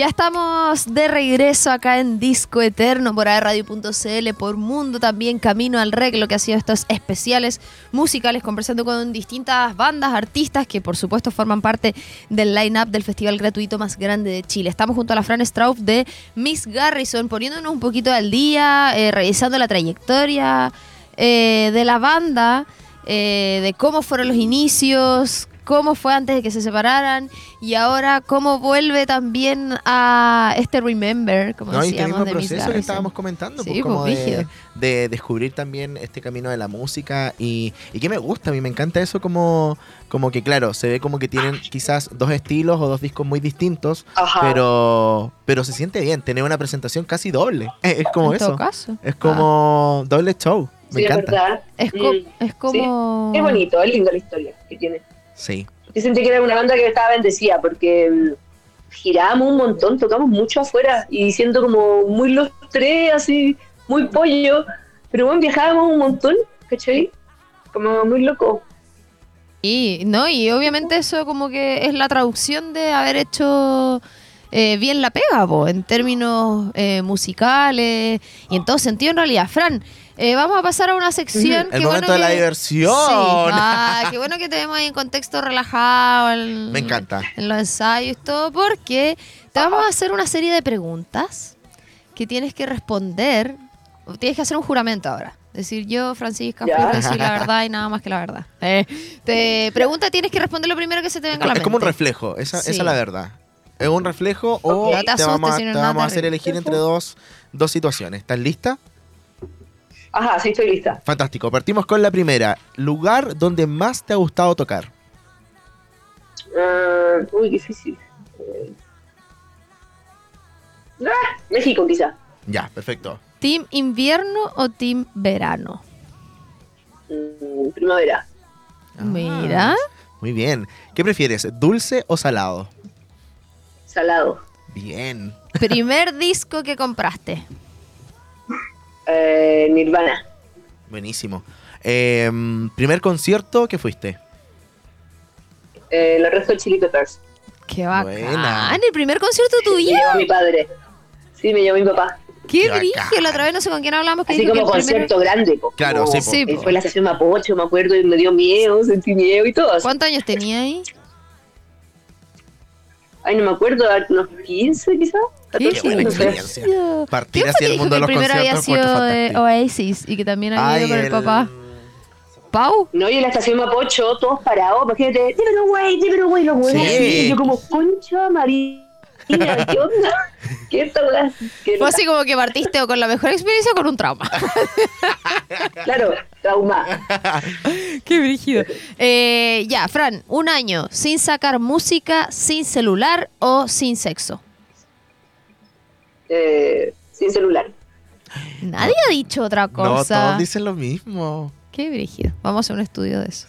Ya estamos de regreso acá en Disco Eterno por Radio.cl, por Mundo también, Camino al Rec, lo que ha sido estos especiales musicales, conversando con distintas bandas, artistas que por supuesto forman parte del line-up del festival gratuito más grande de Chile. Estamos junto a la Fran Straub de Miss Garrison, poniéndonos un poquito al día, eh, revisando la trayectoria eh, de la banda, eh, de cómo fueron los inicios, cómo fue antes de que se separaran y ahora cómo vuelve también a este Remember, como no, y decíamos, mismo de Miss proceso que estábamos comentando, Sí, pues, como pues, de, de descubrir también este camino de la música y, y que me gusta, a mí me encanta eso como, como que claro, se ve como que tienen quizás dos estilos o dos discos muy distintos, Ajá. pero pero se siente bien, tener una presentación casi doble, es, es como en todo eso, caso. es como doble show, me sí, es encanta. verdad. Es, co- Mm. es como... Es bonito, es linda la historia que tiene. Sí, Yo sentí que era una banda que estaba bendecida porque mm, girábamos un montón, tocamos mucho afuera y siendo como muy los tres, así, muy pollo, pero bueno, viajábamos un montón, ¿cachai? Como muy loco. Y, no, y obviamente eso como que es la traducción de haber hecho eh, bien la pega, po, en términos eh, musicales y en todo sentido en realidad. Fran, eh, vamos a pasar a una sección. el qué momento bueno de la que- diversión. Sí. Ah, qué bueno que te vemos ahí en contexto relajado. en- Me encanta. En los ensayos y todo, porque te vamos a hacer una serie de preguntas que tienes que responder. Tienes que hacer un juramento ahora. Decir yo, Francisca, juro decir la verdad y nada más que la verdad. Eh, te pregunta, tienes que responder lo primero que se te venga a la Es como un mente. reflejo, esa, Sí. esa es la verdad. Es un reflejo o Ok. No te te, asustes, vamos, a, te vamos a hacer elegir entre dos, dos situaciones. ¿Estás lista? Ajá, sí, estoy lista. Fantástico. Partimos con la primera. Lugar donde más te ha gustado tocar. Ah, uy, difícil. Eh, ah, México, quizá. Ya, perfecto. ¿Team invierno o team verano? Mm, primavera. Ah, Mira. Muy bien. ¿Qué prefieres, dulce o salado? Salado. Bien. Primer disco que compraste. Eh, Nirvana. Buenísimo. Em, primer concierto que fuiste. Eh, los restos de Chili Peppers. Qué Buena. bacán. El primer concierto Me tuyo. llevó mi padre. Sí, me llevó mi papá. Qué Qué brillo. La otra vez no sé con quién hablamos. Que Así que como primer- concierto grande. po. Claro, sí, po. Sí, po. Fue la estación Mapocho, me acuerdo, y me dio miedo, sentí miedo y todo. ¿Cuántos años tenía ahí? Ay, no me acuerdo, unos 15 quizás. Qué 14, buena experiencia. Partir ¿Quién fue hacia el mundo de el los primero había conciertos sido encuentro de. Oasis y que también había Ay, ido con el, el- papá? ¿Pau? No, y en la estación Mapocho, todos parados, imagínate, dímelo, güey, dímelo, güey, los güeyes. Sí. y yo como, concha María, ¿qué onda? ¿Qué? Qué Fue así como que partiste o con la mejor experiencia o con un trauma. Claro, trauma. Qué brígido. Eh, ya, Fran, un año sin sacar música, sin celular o sin sexo. Eh, sin celular. Nadie ha dicho otra No, cosa. todos dicen lo mismo. Qué brígido. Vamos a hacer un estudio de eso.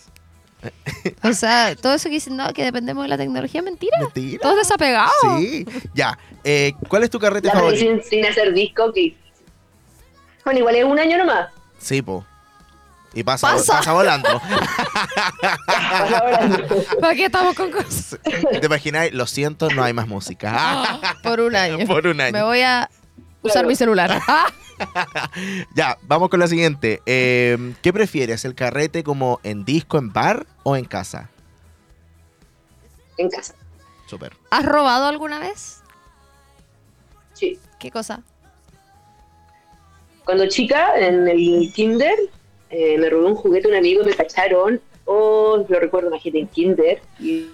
O sea, todo eso que dicen, no, que dependemos de la tecnología, mentira. Mentira. Todos desapegados. Sí. Ya. Eh, ¿Cuál es tu carrete La favorito? sin, sin hacer disco, que. Bueno, igual es un año nomás. Sí, po. Y pasa, Pasa. pasa volando. Pasa volando. ¿Para qué estamos con cosas? ¿Te imagináis? Lo siento, no hay más música. Por un año. Por un año. Me voy a usar Claro. mi celular. Ya, vamos con la siguiente. Eh, ¿Qué prefieres? ¿El carrete como en disco, en bar o en casa? En casa. Súper. ¿Has robado alguna vez? Sí. ¿Qué cosa? Cuando chica, en el kinder, eh, me robé un juguete un amigo me cacharon. Oh, lo recuerdo, imagínate, en kinder. Y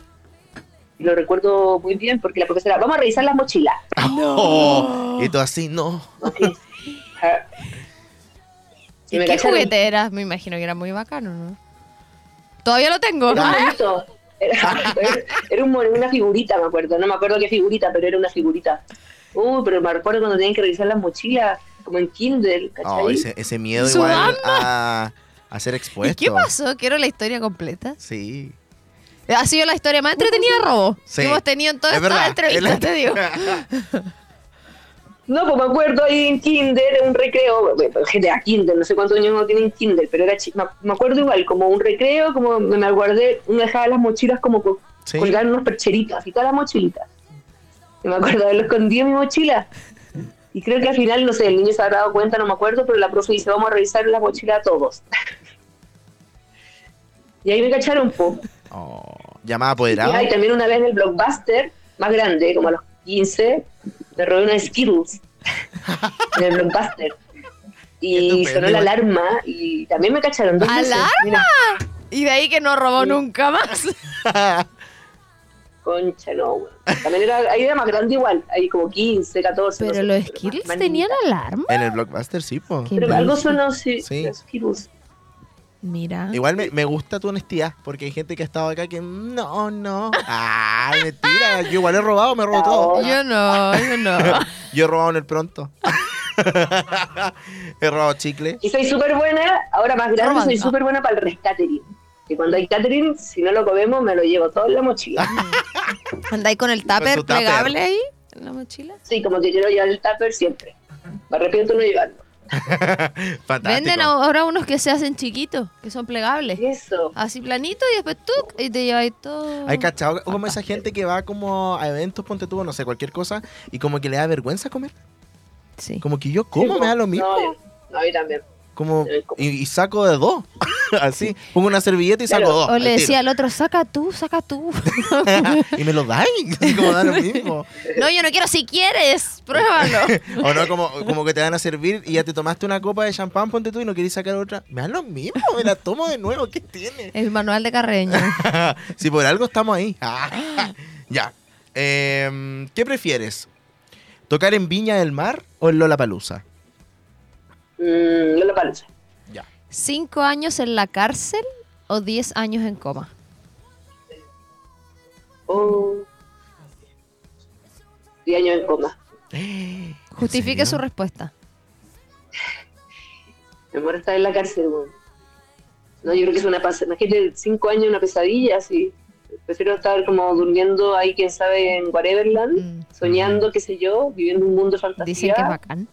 lo recuerdo muy bien porque la profesora, vamos a revisar las mochilas. Oh, y tú así, no. Ah. Y ¿Y me qué cacharon. juguete era? Me imagino que era muy bacano, ¿no? Todavía lo tengo. Era un monito. Era, era un mon- una figurita, me acuerdo. No me acuerdo qué figurita, pero era una figurita. Uy, pero me acuerdo cuando tenían que revisar las mochilas, como en kinder, ¿cachai? Oh, ese, ese miedo igual a, a ser ¿Y expuesto. qué pasó? Quiero la historia completa. Sí. Ha sido la historia más entretenida de robo Sí. que hemos tenido en toda Es esta verdad. entrevista, Es la- te digo. No, pues me acuerdo ahí en kinder, en un recreo, gente a kinder, no sé cuántos años no tienen kinder, pero era chi- me, me acuerdo igual, como un recreo, como me, me guardé, uno dejaba las mochilas como co- Sí. colgar unos percheritas y todas las mochilitas. Y me acuerdo de haberlo escondido en mi mochila. Y creo que al final, no sé, el niño se habrá dado cuenta, no me acuerdo, pero la profe dice, vamos a revisar la mochila a todos. y ahí me cacharon, po. Oh, llamada Y, ah, y también una vez en el Blockbuster, más grande, como a los 15, me robé una Skittles en el Blockbuster. Y sonó la alarma y también me cacharon dos veces. ¿Alarma? Mira, Y de ahí que no robó nunca más. concha, no, weón. También era, ahí era más grande igual, ahí como 15, 14. no Pero sé, los Skittles más tenían alarma. en el blockbuster, sí, po. Qué Pero algo sonó, sí, Sí. los Skittles. Mira. Igual me, me gusta tu honestidad, porque hay gente que ha estado acá que no, no. Ay, mentira. Yo igual he robado, me robo todo. Yo no, yo no. Yo he robado en el pronto. he robado chicle. Y soy súper buena, ahora más grande, Robando. soy súper buena para el rescatering. Y cuando hay catering, si no lo comemos, me lo llevo todo en la mochila. ¿Andáis con el tupper plegable ahí? ¿En la mochila? Sí, como que quiero llevar el tupper siempre. Me arrepiento no llevarlo. Fantástico. Venden ahora unos que se hacen chiquitos, que son plegables. Eso. Así planito y después tú y te lleváis todo. Hay cachado como esa gente que va como a eventos, ponte tú, no sé, cualquier cosa, y como que le da vergüenza comer. Sí. Como que yo como, Sí, me da lo mismo. No, yo- no, a mí también. Como, como- y, y saco de dos. Así, pongo una servilleta y saco Claro. dos. O le decía al otro, saca tú, saca tú. y me lo. Así como da lo mismo. no, yo no quiero si quieres, pruébalo. O no, como, como que te van a servir y ya te tomaste una copa de champán, ponte tú, y no querés sacar otra. Me da lo mismo, me la tomo de nuevo. ¿Qué tiene? El manual de Carreño. si por algo estamos ahí. Ah, ya. Em, ¿Qué prefieres? ¿Tocar en Viña del Mar o en Lollapalooza? Mm, Lola Palusa. Ya. ¿Cinco años en la cárcel o diez años en coma? Oh. Y años en coma. Justifique serio? su respuesta. Me muero estar en la cárcel. No, yo creo que es una pas- Imagínate, cinco años, una pesadilla, así. Prefiero estar como durmiendo ahí, quién sabe, en Whateverland, Mm. soñando, qué sé yo, viviendo un mundo de fantasía. Dicen que es bacán.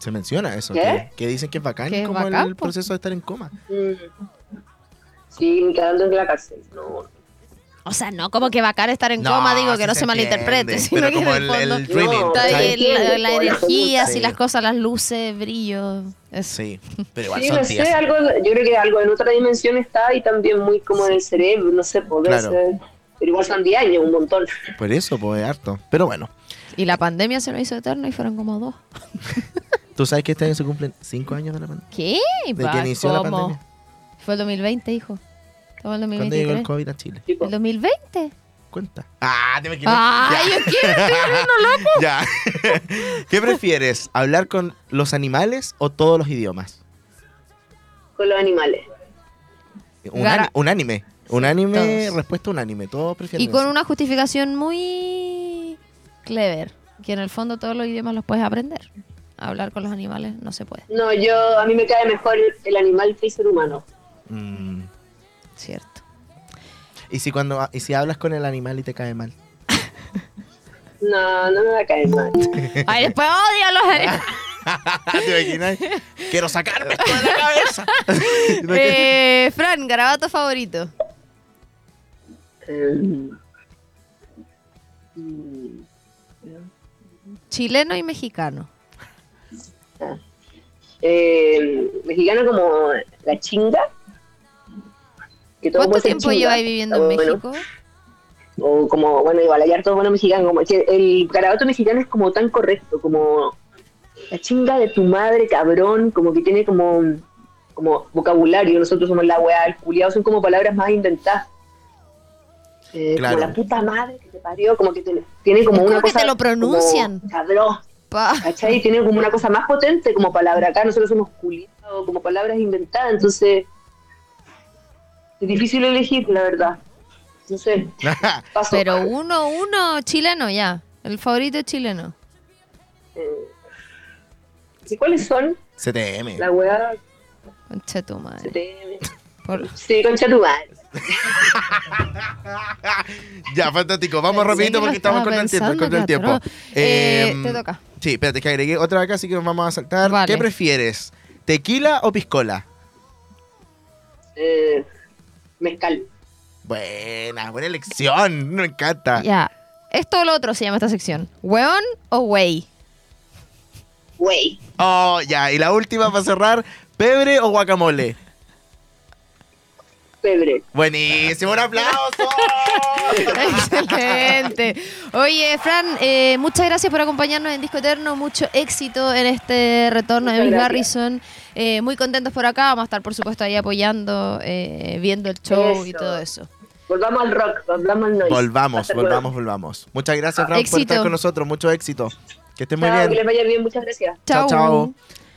Se menciona eso. ¿Qué? Que, que dicen que es bacán es como el- bacán, el, po. proceso de estar en coma. Mm. Sí, quedando en la cárcel. No, O sea, no como que bacán estar en No, coma, digo, que no se se malinterprete, sino pero que como en el el- fondo el dreaming, No, está ¿cachai? ahí la, energía, Sí. así las cosas, las luces, brillo. Eso. Sí, pero igual Sí, son no días. sé, algo, yo creo que algo en otra dimensión está y también muy como en el cerebro, no sé, puede Claro. ser. Pero igual son 10 años, un montón. Por eso, pues harto. Pero bueno, Y la pandemia se lo hizo eterno y fueron como dos. tú sabes que este año se cumplen cinco años de la pandemia. ¿Qué? De que inició la pandemia. Fue el 2020, hijo. Estamos en el ¿Cuándo llegó el 2023. COVID a Chile? ¿El 2020? Cuenta. Ah, te. ¡Ay, Ya. yo quiero! Estoy loco. Ya. ¿Qué prefieres? ¿Hablar con los animales o todos los idiomas? con los animales. Un, ani- un anime. Un anime, todos. respuesta unánime. Todos prefieren Y con eso. una justificación muy clever. Que en el fondo todos los idiomas los puedes aprender. Hablar con los animales no se puede. No, yo, a mí me cae mejor el, animal que el ser humano. Mm. Cierto. ¿Y si, cuando, y si hablas con el animal y te cae mal? No, no me va a caer mal. Ay, después odio a los animales. ¿Te imaginas? Quiero sacarme esto de la cabeza. eh, Fran, garabato favorito. Eh, Chileno y mexicano. Eh, mexicano como la chinga. Que todo ¿Cuánto tiempo chinga, lleváis viviendo en bueno. México? O como, bueno, igual hay harto bueno mexicano. Como el garabato mexicano es como tan correcto, como la chinga de tu madre, cabrón, como que tiene como, como vocabulario. Nosotros somos la weá, el culiado, son como palabras más inventadas. Eh, Claro. Como la puta madre que te parió, como que tiene, tiene como Es una como que cosa. te lo pronuncian. como Cabrón. Pa. ¿Cachai? Tiene como una cosa más potente como palabra. Acá nosotros somos culiados, como palabras inventadas, entonces es difícil elegir, la verdad. No sé, paso. Pero uno, uno chileno ya. El favorito es chileno. Eh, ¿Y cuáles son? CTM. La weá Concha tu madre. CTM. Por- Sí, concha tu madre. ya, fantástico. Vamos rapidito lo porque estamos con el tiempo. Con el tiempo. Eh, Em, te toca. Sí, espérate, que agregué otra acá, así que nos vamos a saltar. Vale. ¿Qué prefieres? ¿Tequila o piscola? Eh, mezcal. Buena, buena elección. Me encanta. Ya. Esto o lo otro se llama esta sección. ¿Weón o wey? Güey. Oh, ya. Y la última para cerrar, ¿pebre o guacamole? Pebre. Buenísimo, un aplauso. Excelente. Oye, Fran, eh, muchas gracias por acompañarnos en Disco Eterno. Mucho éxito en este retorno de Miss. Garrison. Eh, muy contentos por acá. Vamos a estar, por supuesto, ahí apoyando, eh, viendo el show y todo eso. Volvamos al rock, volvamos al noise. volvamos, Hasta volvamos, luego. volvamos. Muchas gracias, Fran, por estar con nosotros. Mucho éxito. Que estés muy que bien. les vaya bien, muchas gracias. Chao, Chau. chao.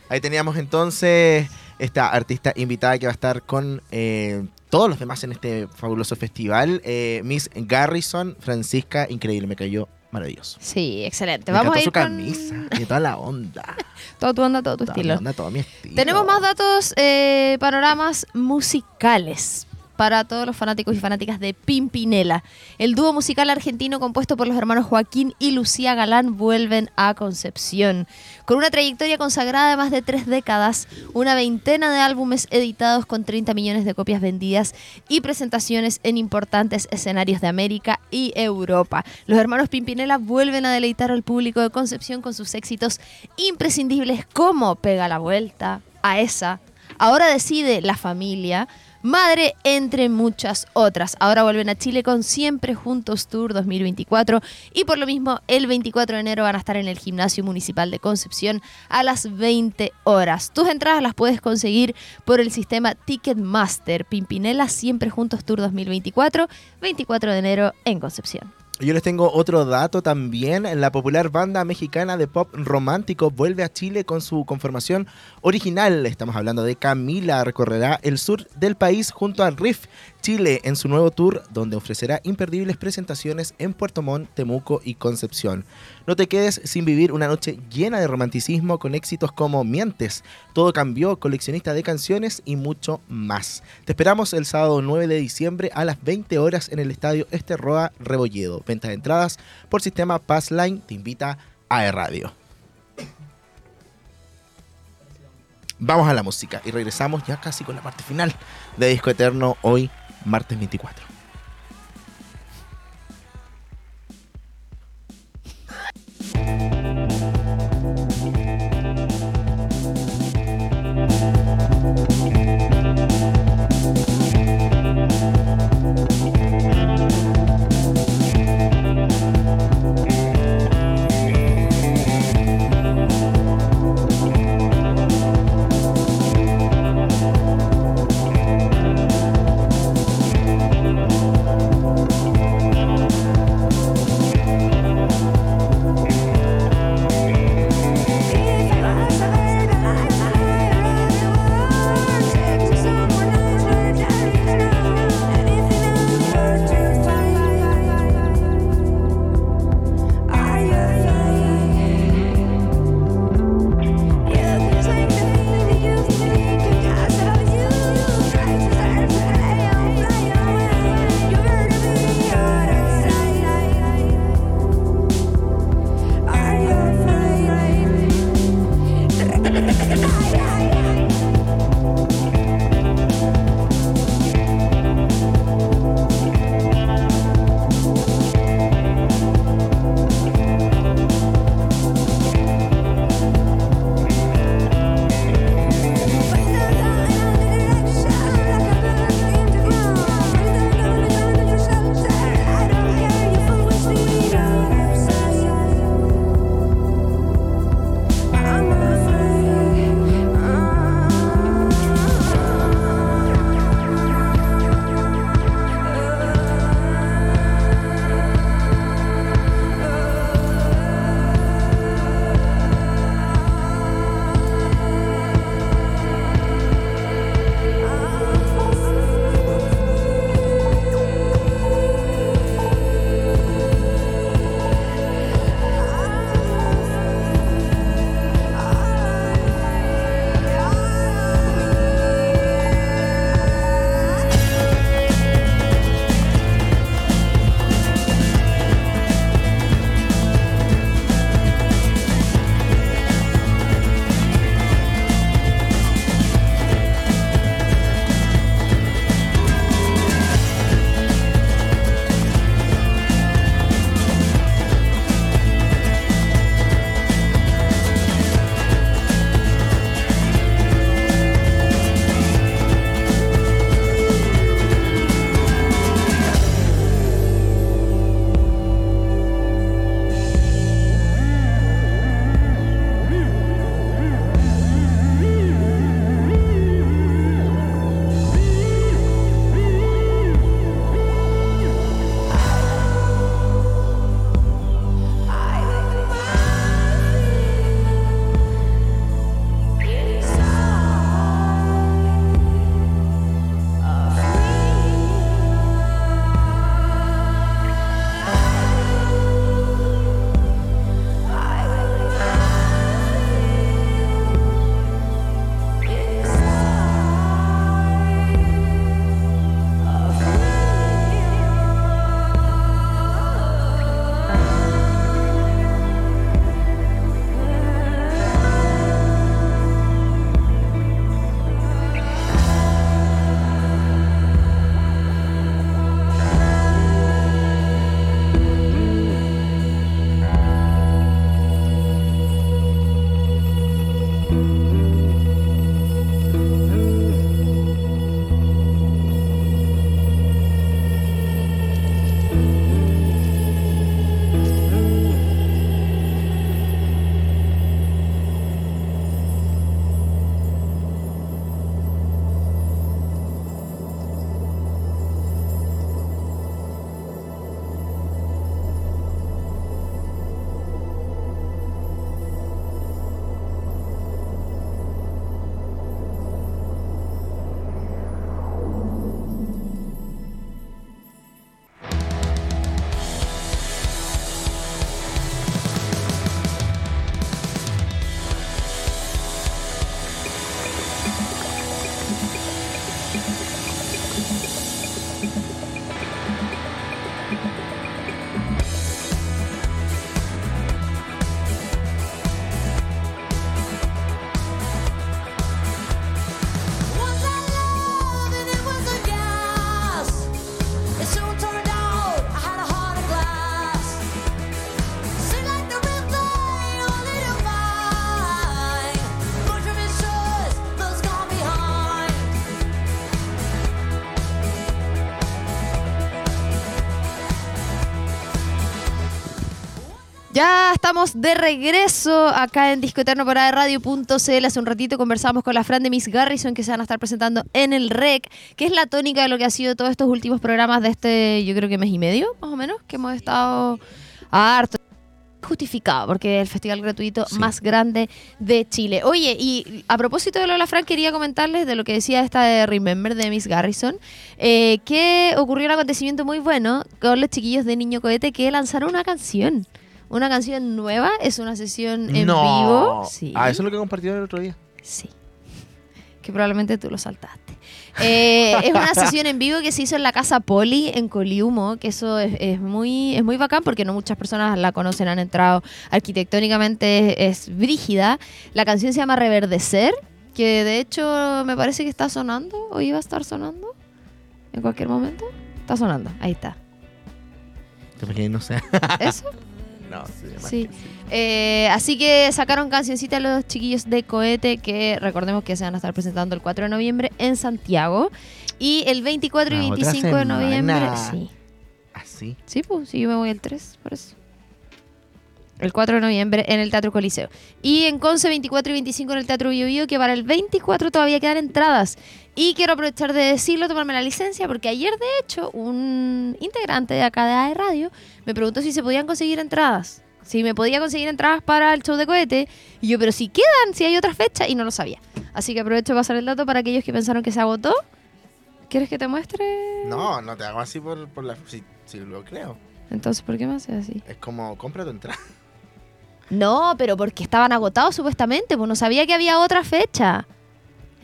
Ahí teníamos entonces esta artista invitada que va a estar con eh, todos los demás en este fabuloso festival. Eh, Miss Garrison, Francisca, increíble, me cayó maravilloso. Sí, excelente. Me Vamos a ir su con camisa y toda la onda. toda tu onda, todo tu Toda estilo. la onda, todo mi estilo. Tenemos más datos, eh, panoramas musicales para todos los fanáticos y fanáticas de Pimpinela. El dúo musical argentino compuesto por los hermanos Joaquín y Lucía Galán vuelven a Concepción. Con una trayectoria consagrada de más de tres décadas, una veintena de álbumes editados con 30 millones de copias vendidas y presentaciones en importantes escenarios de América y Europa. Los hermanos Pimpinela vuelven a deleitar al público de Concepción con sus éxitos imprescindibles como Pega la Vuelta, a esa, Ahora decide la familia, Madre, entre muchas otras. Ahora vuelven a Chile con Siempre Juntos Tour 2024 y por lo mismo el 24 de enero van a estar en el Gimnasio Municipal de Concepción a las 20 horas. Tus entradas las puedes conseguir por el sistema Ticketmaster. Pimpinela Siempre Juntos Tour 2024, 24 de enero en Concepción. Yo les tengo otro dato también. La popular banda mexicana de pop romántico vuelve a Chile con su conformación original. Estamos hablando de Camila. Recorrerá el sur del país junto a Riff Chile en su nuevo tour, donde ofrecerá imperdibles presentaciones en Puerto Montt, Temuco y Concepción. No te quedes sin vivir una noche llena de romanticismo con éxitos como Mientes, Todo cambió, coleccionista de canciones y mucho más. Te esperamos el sábado 9 de diciembre a las 20 horas en el estadio Esterroa Rebolledo. Venta de entradas por sistema Passline te invita a E-Radio. Vamos a la música y regresamos ya casi con la parte final de Disco Eterno hoy, martes 24. Estamos de regreso acá en Disco Eterno por Radio.cl. Hace un ratito conversamos con la Fran de Miss Garrison que se van a estar presentando en el REC, que es la tónica de lo que ha sido todos estos últimos programas de este, yo creo que mes y medio, más o menos, que hemos estado harto justificado, porque es el festival gratuito Sí. más grande de Chile. Oye, y a propósito de lo de la Fran, quería comentarles de lo que decía esta de Remember de Miss Garrison, eh, que ocurrió un acontecimiento muy bueno con los chiquillos de Niño Cohete que lanzaron una canción. Una canción nueva, es una sesión en no. vivo. Sí. Ah, eso es lo que compartieron el otro día. Sí. Que probablemente tú lo saltaste. Eh, es una sesión en vivo que se hizo en la casa Poli en Coliumo, que eso es, es muy, es muy bacán porque no muchas personas la conocen, han entrado arquitectónicamente, es, es brígida. La canción se llama Reverdecer, que de hecho me parece que está sonando, o iba a estar sonando en cualquier momento. Está sonando, ahí está. No sé. ¿Eso? no, sí. Eh, así que sacaron cancioncita los chiquillos de Cohete que recordemos que se van a estar presentando el 4 de noviembre en Santiago y el 24 y La otra 25 de noviembre. Sí, Así. sí, pues sí, yo me voy el 3, por eso. El 4 de noviembre en el Teatro Coliseo. Y en Conce 24 y 25 en el Teatro Bio Bio, que para el 24 todavía quedan entradas. Y quiero aprovechar de decirlo, tomarme la licencia, porque ayer de hecho un integrante de acá de AE Radio me preguntó si se podían conseguir entradas. Si me podía conseguir entradas para el show de cohete. Y yo, pero si quedan, si hay otra fecha, y no lo sabía. Así que aprovecho de pasar el dato para aquellos que pensaron que se agotó. ¿Quieres que te muestre? No, no te hago así por, por la. Si, si lo creo. Entonces, ¿por qué me haces así? Es como, compra tu entrada. No, pero porque estaban agotados supuestamente, pues no sabía que había otra fecha.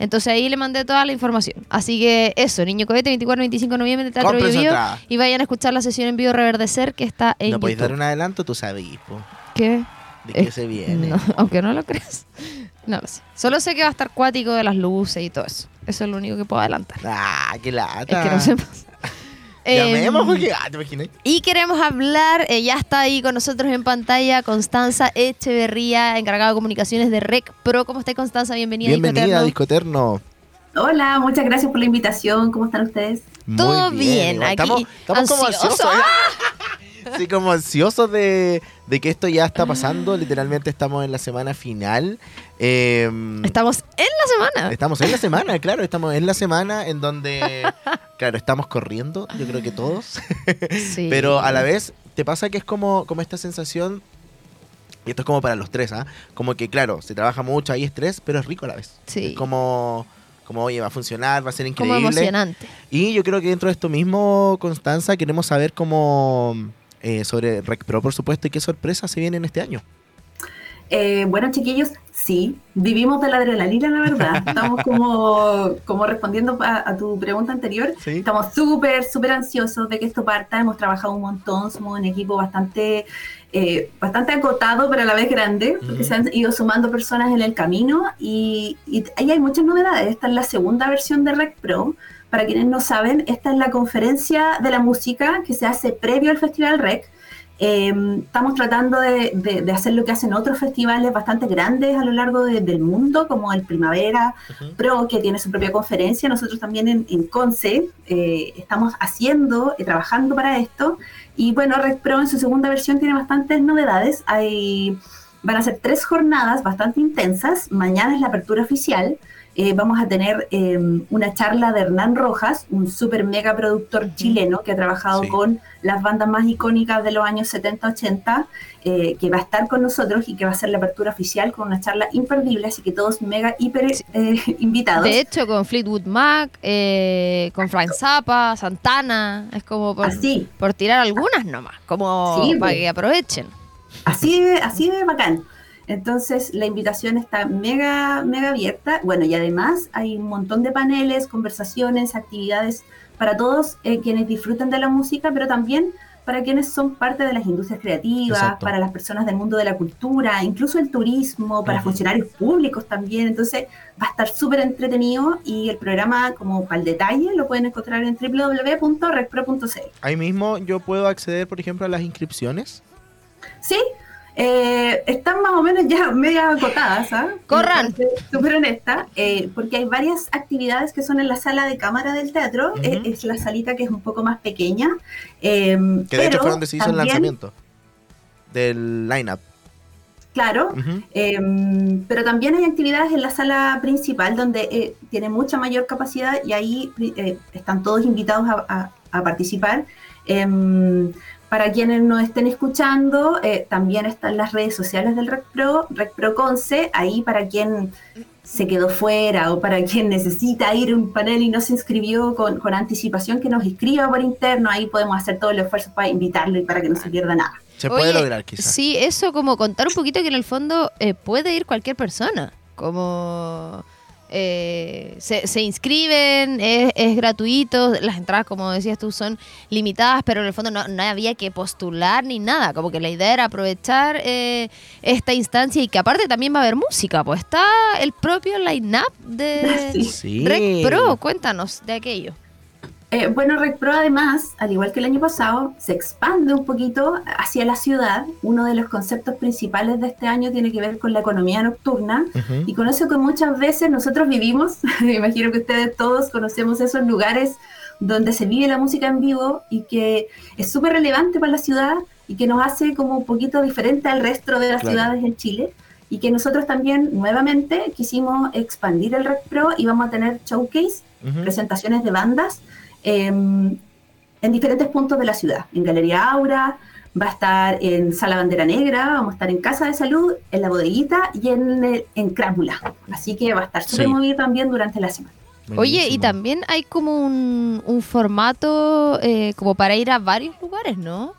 Entonces ahí le mandé toda la información. Así que eso, Niño Cohete, 24-25 de noviembre en Teatro entrada. Y vayan a escuchar la sesión en vivo Reverdecer que está en No podéis dar un adelanto, tú sabes, po, ¿Qué? de qué Eh, se viene. No, aunque no lo creas. No lo sé. Solo sé que va a estar cuático de las luces y todo eso. Eso es lo único que puedo adelantar. Ah, qué lata. Es que no sé más. Llamemos Em, porque, ah, te imaginas. Y queremos hablar, eh, ya está ahí con nosotros en pantalla Constanza Echeverría, encargada de comunicaciones de Rec Pro. ¿Cómo está Constanza? Bienvenida. Bienvenida a Eterno. Disco Eterno. Hola, muchas gracias por la invitación. ¿Cómo están ustedes? Muy Todo bien, aquí, Estamos, estamos como ansioso. ansiosos. ¿eh? Sí, como ansiosos de, de que esto ya está pasando. Literalmente estamos en la semana final. Em, Estamos en la semana. Estamos en la semana, claro, estamos en la semana en donde, claro, estamos corriendo, yo creo que todos, Sí. pero a la vez te pasa que es como, como esta sensación, y esto es como para los tres, ¿ah? Como que, claro, se trabaja mucho, hay estrés, pero es rico a la vez. Sí. Es como, como, oye, va a funcionar, va a ser Como increíble. emocionante. Y yo creo que dentro de esto mismo, Constanza, queremos saber cómo, eh, sobre Rec Pro, por supuesto, y qué sorpresas se vienen este año. Eh, bueno, chiquillos, sí, vivimos de la adrenalina, la verdad. Estamos como, como respondiendo a, a tu pregunta anterior. Sí. Estamos súper, súper ansiosos de que esto parta. Hemos trabajado un montón, somos un equipo bastante, eh, bastante acotado, pero a la vez grande, porque se han ido sumando personas en el camino y, y ahí hay muchas novedades. Esta es la segunda versión de Rec Pro. Para quienes no saben, esta es la conferencia de la música que se hace previo al Festival Rec. Eh, estamos tratando de, de- de hacer lo que hacen otros festivales bastante grandes a lo largo de- del mundo, como el Primavera. Pro, que tiene su propia conferencia. Nosotros también en, en Conce eh, estamos haciendo y trabajando para esto. Y bueno, Red Pro en su segunda versión tiene bastantes novedades. Hay, van a ser tres jornadas bastante intensas. Mañana es la apertura oficial. Eh, vamos a tener eh, una charla de Hernán Rojas, un super mega productor chileno que ha trabajado Sí. con las bandas más icónicas de los años 70-80, eh, que va a estar con nosotros y que va a ser la apertura oficial con una charla imperdible, así que todos mega, hiper Sí. eh, invitados. De hecho, con Fleetwood Mac, eh, con Frank Zappa, Santana, es como por, Así, por tirar algunas nomás, como Sí, para pues. que aprovechen. así de, así de bacán. Entonces la invitación está mega, mega abierta. Bueno, y además hay un montón de paneles, conversaciones, actividades para todos eh, quienes disfrutan de la música, pero también para quienes son parte de las industrias creativas, Exacto. para las personas del mundo de la cultura, incluso el turismo, para funcionarios públicos también. Entonces va a estar súper entretenido y el programa, como para el detalle, lo pueden encontrar en www.recpro.cl. Ahí mismo yo puedo acceder, por ejemplo, a las inscripciones. Sí, eh, están más o menos ya media acotadas, ¿ah? Corran. Súper honesta, eh, porque hay varias actividades que son en la sala de cámara del teatro, eh, es la salita que es un poco más pequeña. eh, Que de hecho fue donde se hizo el lanzamiento. del line-up. Claro, em, pero también hay actividades en la sala principal donde eh, tiene mucha mayor capacidad y ahí eh, están todos invitados a, participar. Para quienes nos estén escuchando, eh, también están las redes sociales del RecPro, RecPro Conce, ahí para quien se quedó fuera o para quien necesita ir a un panel y no se inscribió con, con anticipación, que nos inscriba por interno, ahí podemos hacer todo el esfuerzo para invitarlo y para que no se pierda nada. Se puede lograr quizás. Sí, eso como contar un poquito que en el fondo eh, puede ir cualquier persona, como... Eh, se, inscriben, es, gratuito, las entradas, como decías tú, son limitadas, pero en el fondo no, había que postular ni nada, como que la idea era aprovechar eh, esta instancia y que aparte también va a haber música, pues está el propio line-up de sí. Rec Pro, cuéntanos de aquello. Eh, bueno, RecPro además, al igual que el año pasado, se expande un poquito hacia la ciudad. Uno de los conceptos principales de este año tiene que ver con la economía nocturna y con eso que muchas veces nosotros vivimos, me imagino que ustedes todos conocemos esos lugares donde se vive la música en vivo y que es súper relevante para la ciudad y que nos hace como un poquito diferente al resto de las ciudades en Chile. Y que nosotros también nuevamente quisimos expandir el RecPro y vamos a tener showcase, presentaciones de bandas en diferentes puntos de la ciudad. En Galería Aura, va a estar en Sala Bandera Negra, vamos a estar en Casa de Salud, en La Bodeguita y en, en Crápula. Así que va a estar súper movido también durante la semana. Oye, y también hay como un, formato eh, como para ir a varios lugares, ¿no?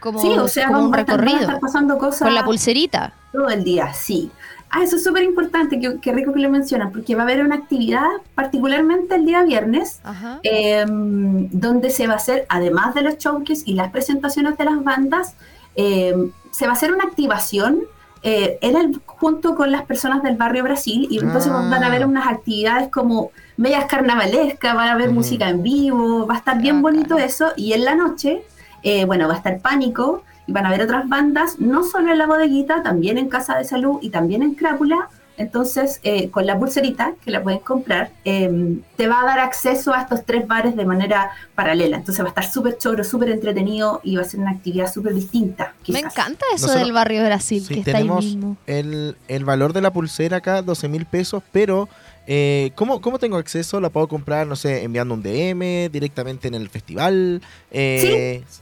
Como, sí, o sea, como un recorrido. pasando cosas con la pulserita. Todo el día, sí. Ah, eso es súper importante, qué rico que lo mencionan, porque va a haber una actividad, particularmente el día viernes, em, donde se va a hacer, además de los showcases y las presentaciones de las bandas, em, se va a hacer una activación eh, junto con las personas del barrio Brasil, y entonces van a haber ah. unas actividades como medias carnavalescas, van a haber música en vivo, va a estar bien bonito eso, y en la noche, eh, bueno, va a estar Pánico, van a ver otras bandas, no solo en la bodeguita, también en Casa de Salud y también en Crápula. Entonces, eh, con la pulserita que la pueden comprar, em, te va a dar acceso a estos tres bares de manera paralela. Entonces va a estar súper choro, súper entretenido y va a ser una actividad súper distinta. Me encanta eso del barrio Brasil, que está ahí mismo. El, el valor de la pulsera acá, 12 mil pesos, pero eh, ¿cómo, ¿cómo, tengo acceso? ¿La puedo comprar, no sé, enviando un DM directamente en el festival? Eh, sí.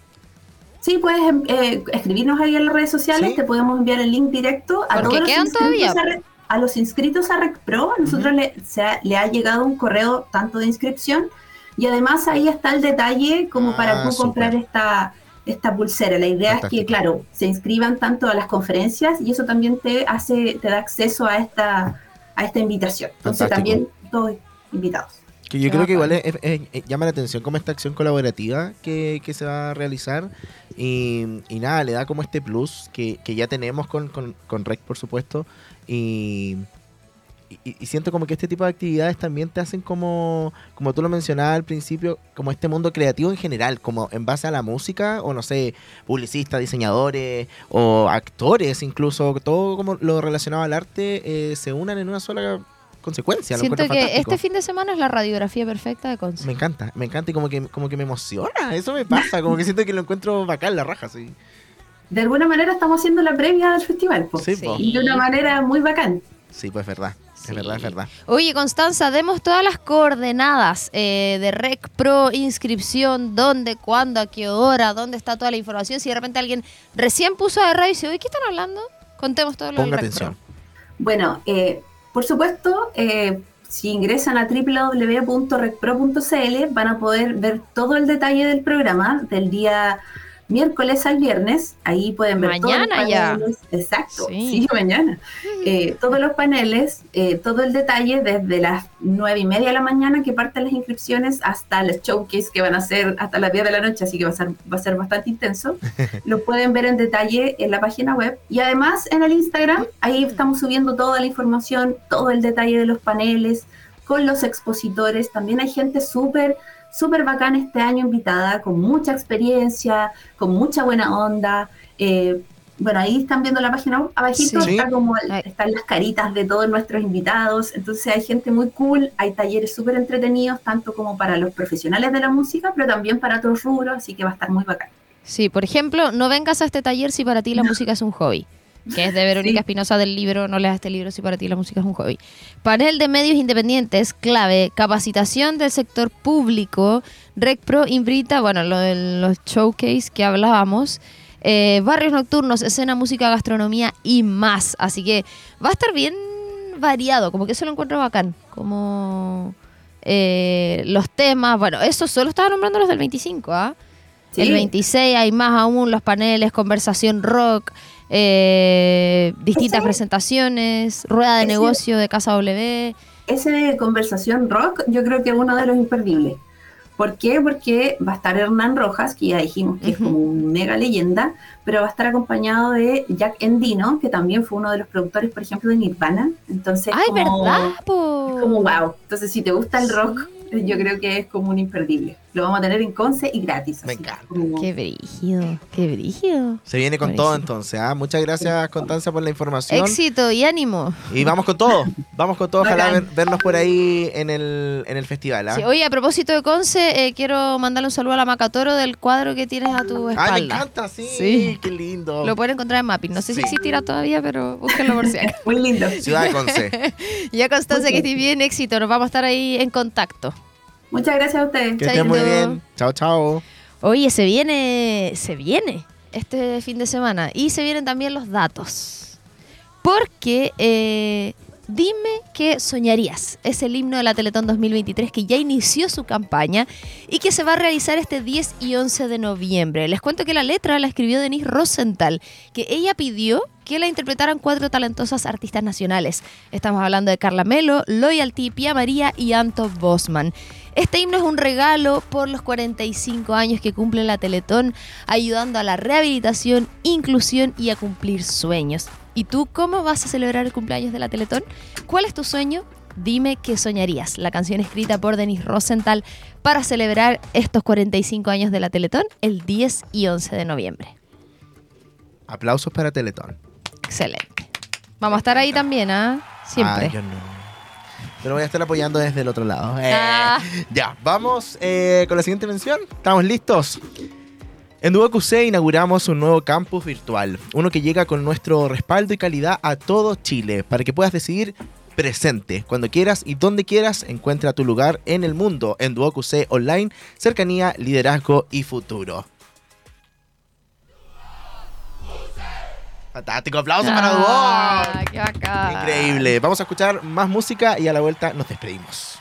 Sí, puedes em, eh, escribirnos ahí en las redes sociales, te podemos enviar el link directo a todos los inscritos a, los inscritos a RecPro. A nosotros le, le ha llegado un correo tanto de inscripción y además ahí está el detalle como para ah, comprar esta, esta pulsera. La idea es que, claro, se inscriban tanto a las conferencias y eso también te hace, te da acceso a esta, a esta invitación. Entonces también todos invitados. Que yo creo que igual llama la atención como esta acción colaborativa que, que se va a realizar y, nada, le da como este plus que, que ya tenemos con, con, con, Rec, por supuesto. Y, y, siento como que este tipo de actividades también te hacen como, como tú lo mencionabas al principio, como este mundo creativo en general, como en base a la música, o no sé, publicistas, diseñadores, o actores incluso, todo como lo relacionado al arte eh, se unan en una sola consecuencia. Siento que este fin de semana es la radiografía perfecta de Conce. Me encanta, me encanta y como que, como que me emociona. Eso me pasa, como que siento que lo encuentro bacán, la raja, sí. De alguna manera estamos haciendo la previa del festival. Sí, Y de una manera muy bacán. Sí, pues es verdad. Es verdad, es verdad. Oye, Constanza, demos todas las coordenadas eh, de Rec Pro, inscripción, dónde, cuándo, a qué hora, dónde está toda la información. Si de repente alguien recién puso de radio y dice, oye, ¿qué están hablando? Contemos todo lo Ponga atención. Bueno, eh, por supuesto, eh, si ingresan a www.recpro.cl van a poder ver todo el detalle del programa del día miércoles al viernes. Ahí pueden ver mañana todos los paneles. Ya. Exacto, sí, mañana. Eh, todos los paneles, eh, todo el detalle desde las nueve y media de la mañana que parten las inscripciones hasta los showcase que van a ser hasta las 10 de la noche, así que va a ser, va a ser bastante intenso. Lo pueden ver en detalle en la página web. Y además en el Instagram, ahí estamos subiendo toda la información, todo el detalle de los paneles, con los expositores. También hay gente súper súper bacán este año invitada, con mucha experiencia, con mucha buena onda. Eh, bueno, ahí están viendo la página abajito, está como están las caritas de todos nuestros invitados, entonces hay gente muy cool, hay talleres súper entretenidos, tanto como para los profesionales de la música, pero también para otros rubros, así que va a estar muy bacán. Sí, por ejemplo, no vengas a este taller si para ti la música es un hobby. Que es de Verónica Sí. Espinosa del libro No leas este libro si para ti la música es un hobby. Panel de medios independientes, clave, capacitación del sector público, RecPro invita, bueno, lo de los showcase que hablábamos, eh, barrios nocturnos, escena, música, gastronomía y más. Así que va a estar bien variado, como que eso lo encuentro bacán. Como eh, los temas, bueno, eso solo estaba nombrando los del 25, ¿ah? Sí. El 26 hay más aún los paneles, conversación rock, eh, distintas Ese- presentaciones, rueda de ese- negocio de Casa W. Ese de conversación rock, yo creo que es uno de los imperdibles. ¿Por qué? Porque va a estar Hernán Rojas, que ya dijimos que es como una mega leyenda, pero va a estar acompañado de Jack Endino, que también fue uno de los productores, por ejemplo, de Nirvana. Entonces, ¡Ay, como, verdad, po! es como wow. Entonces, si te gusta el Sí. rock, yo creo que es como un imperdible. Lo vamos a tener en Conce y gratis. Me así, encanta. como- ¡Qué brígido! ¡Qué brígido! Se viene con todo entonces. ¿ah? Muchas gracias, Constanza, por la información. Éxito y ánimo. Y vamos con todo. Vamos con todo. Ojalá ver- vernos por ahí en el, en el festival. ¿ah? Sí, oye, a propósito de Conce, eh, quiero mandarle un saludo a la Macatoro del cuadro que tienes a tu espalda. Ay, me encanta, sí. Sí. Qué lindo. Lo pueden encontrar en Mapping. No sé Sí. si existirá todavía, pero búsquenlo por si acaso. Muy lindo. Ciudad de Conce. Ya, Constanza, que estés bien, éxito. Nos vamos a estar ahí en contacto. Muchas gracias a ustedes. Que estén muy bien. Chao, chao. Oye, se viene, se viene este fin de semana y se vienen también los datos. Porque eh, dime qué soñarías. Es el himno de la Teletón 2023 que ya inició su campaña y que se va a realizar este 10 y 11 de noviembre. Les cuento que la letra la escribió Denise Rosenthal, que ella pidió que la interpretaran cuatro talentosas artistas nacionales. Estamos hablando de Carla Melo, Loyalty, Pia María y Anto Bosman. Este himno es un regalo por los 45 años que cumple la Teletón, ayudando a la rehabilitación, inclusión y a cumplir sueños. ¿Y tú cómo vas a celebrar el cumpleaños de la Teletón? ¿Cuál es tu sueño? Dime qué soñarías. La canción escrita por Denise Rosenthal para celebrar estos 45 años de la Teletón el 10 y 11 de noviembre. Aplausos para Teletón. Excelente. Vamos a estar ahí también, ¿ah? Siempre. Ay, yo no. Pero voy a estar apoyando desde el otro lado. Eh, Ah. Ya, vamos eh, con la siguiente mención. ¿Estamos listos? En QC inauguramos un nuevo campus virtual, uno que llega con nuestro respaldo y calidad a todo Chile, para que puedas decidir presente, cuando quieras y donde quieras, encuentra tu lugar en el mundo en Duo QC Online, cercanía, liderazgo y futuro. Fantástico, aplauso para Duo. Ah, qué bacán. Increíble. Vamos a escuchar más música y a la vuelta nos despedimos.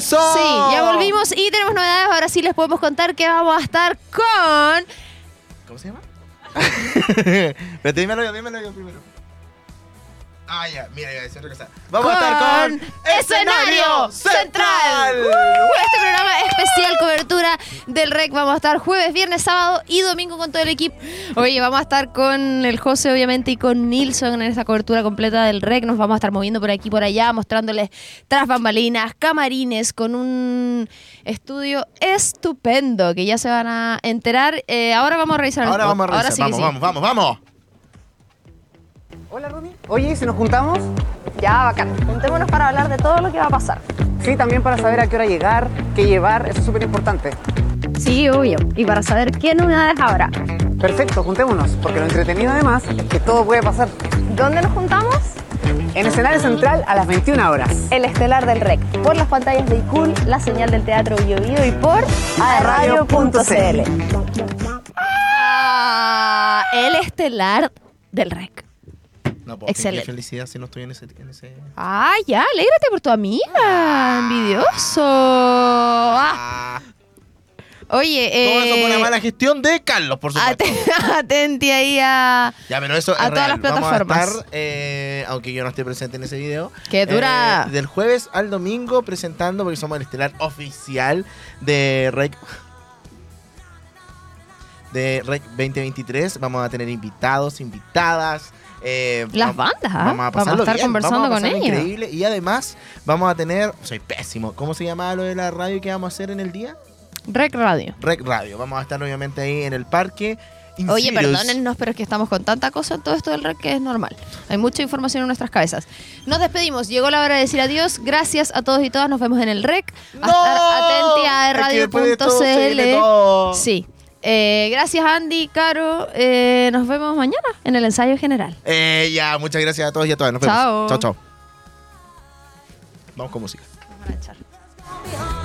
Sí, ya volvimos y tenemos novedades. Ahora sí les podemos contar que vamos a estar con. ¿Cómo se llama? Pero dímelo yo, dímelo yo primero. Ah, ya, mira, ya, es otra cosa. Vamos a estar con Escenario Central. Uh, este programa especial cobertura del REC. Vamos a estar jueves, viernes, sábado y domingo con todo el equipo. Oye, vamos a estar con el José, obviamente, y con Nilsson en esta cobertura completa del REC. Nos vamos a estar moviendo por aquí, por allá, mostrándoles tras bambalinas, camarines, con un estudio estupendo que ya se van a enterar. Eh, ahora vamos a revisar Ahora vamos a revisar. Ahora sí que vamos, sí. vamos, vamos, vamos. Hola Rumi. Oye, ¿y si nos juntamos? Ya, bacán. Juntémonos para hablar de todo lo que va a pasar. Sí, también para saber a qué hora llegar, qué llevar, eso es súper importante. Sí, obvio. Y para saber qué novedades habrá. Perfecto, juntémonos, porque lo entretenido además es que todo puede pasar. ¿Dónde nos juntamos? En escenario central a las 21 horas. El Estelar del REC. Por las pantallas de iCool, la señal del Teatro Bio Bio y por aerradio.cl. Ah, el estelar del REC. No puedo Excelente. Qué felicidad si no estoy en ese. En ese... Ah, ya, alégrate por tu amiga. Envidioso. Ah, Ah, oye, todo eso por eh, la mala gestión de Carlos, por supuesto. ate- atenti ahí a. Ya, pero eso A es todas real. las Vamos a plataformas. estar, eh, aunque yo no esté presente en ese video. Que dura- eh, del jueves al domingo presentando, porque somos el estelar oficial de REC. De REC 2023. Vamos a tener invitados, invitadas. Eh, Las bandas, ¿ah? Vamos a, Vamos a pasarlo estar bien, conversando vamos a con pasarlo ellos. Increíble. Y además, vamos a tener. Soy pésimo. ¿Cómo se llama lo de la radio que vamos a hacer en el día? Rec Radio. Rec Radio. Vamos a estar obviamente ahí en el parque. in Oye, perdónennos, pero es que estamos con tanta cosa en todo esto del REC que es normal. Hay mucha información en nuestras cabezas. Nos despedimos. Llegó la hora de decir adiós. Gracias a todos y todas. Nos vemos en el REC. A estar atenti a radio.cl. Sí. Eh, gracias, Andy, Caro. Eh, nos vemos mañana en el ensayo general. Eh, ya, muchas gracias a todos y a todas. Nos vemos. Chao. Chao, chao. Vamos con música. Vamos a echar.